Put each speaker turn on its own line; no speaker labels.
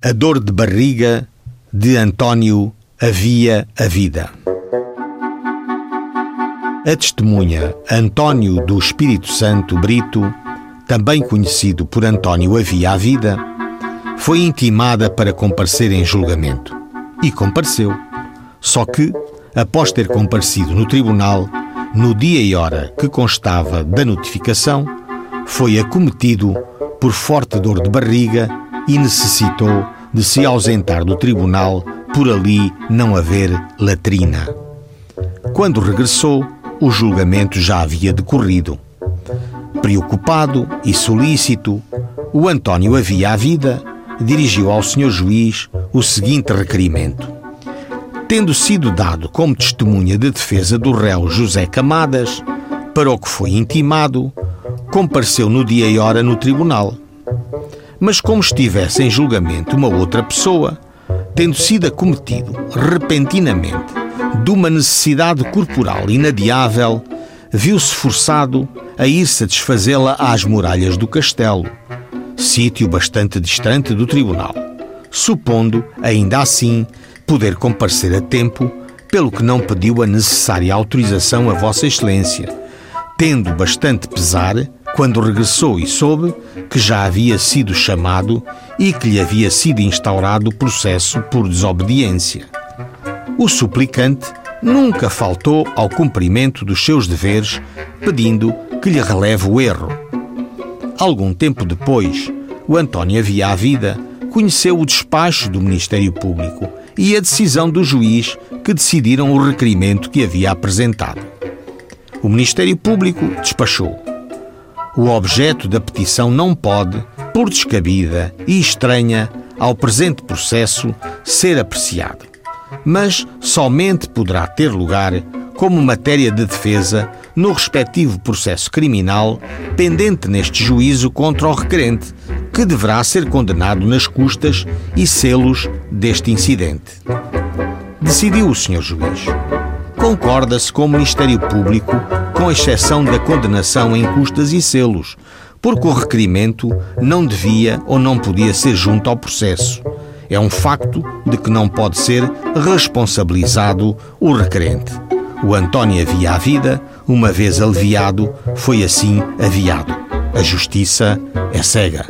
A dor de barriga de António havia a vida. A testemunha António do Espírito Santo Brito, também conhecido por António Havia a Vida, foi intimada para comparecer em julgamento. E compareceu. Só que, após ter comparecido no tribunal, no dia e hora que constava da notificação, foi acometido por forte dor de barriga e necessitou de se ausentar do tribunal por ali não haver latrina. Quando regressou, o julgamento já havia decorrido. Preocupado e solícito, o António havia a vida dirigiu ao senhor juiz o seguinte requerimento. Tendo sido dado como testemunha de defesa do réu José Camadas, para o que foi intimado, compareceu no dia e hora no tribunal mas como estivesse em julgamento uma outra pessoa, tendo sido acometido repentinamente de uma necessidade corporal inadiável, viu-se forçado a ir satisfazê-la às muralhas do castelo, sítio bastante distante do tribunal, supondo, ainda assim, poder comparecer a tempo, pelo que não pediu a necessária autorização a Vossa Excelência, tendo bastante pesar quando regressou e soube que já havia sido chamado e que lhe havia sido instaurado processo por desobediência. O suplicante nunca faltou ao cumprimento dos seus deveres, pedindo que lhe releve o erro. Algum tempo depois, o António Havia a Vida conheceu o despacho do Ministério Público e a decisão do juiz que decidiram o requerimento que havia apresentado. O Ministério Público despachou o objeto da petição não pode, por descabida e estranha ao presente processo, ser apreciado, mas somente poderá ter lugar como matéria de defesa no respectivo processo criminal pendente neste juízo contra o requerente, que deverá ser condenado nas custas e selos deste incidente. Decidiu o Sr. Juiz. Concorda-se com o Ministério Público com exceção da condenação em custas e selos, porque o requerimento não devia ou não podia ser junto ao processo. É um facto de que não pode ser responsabilizado o requerente. O António havia a vida, uma vez aliviado, foi assim aviado. A justiça é cega.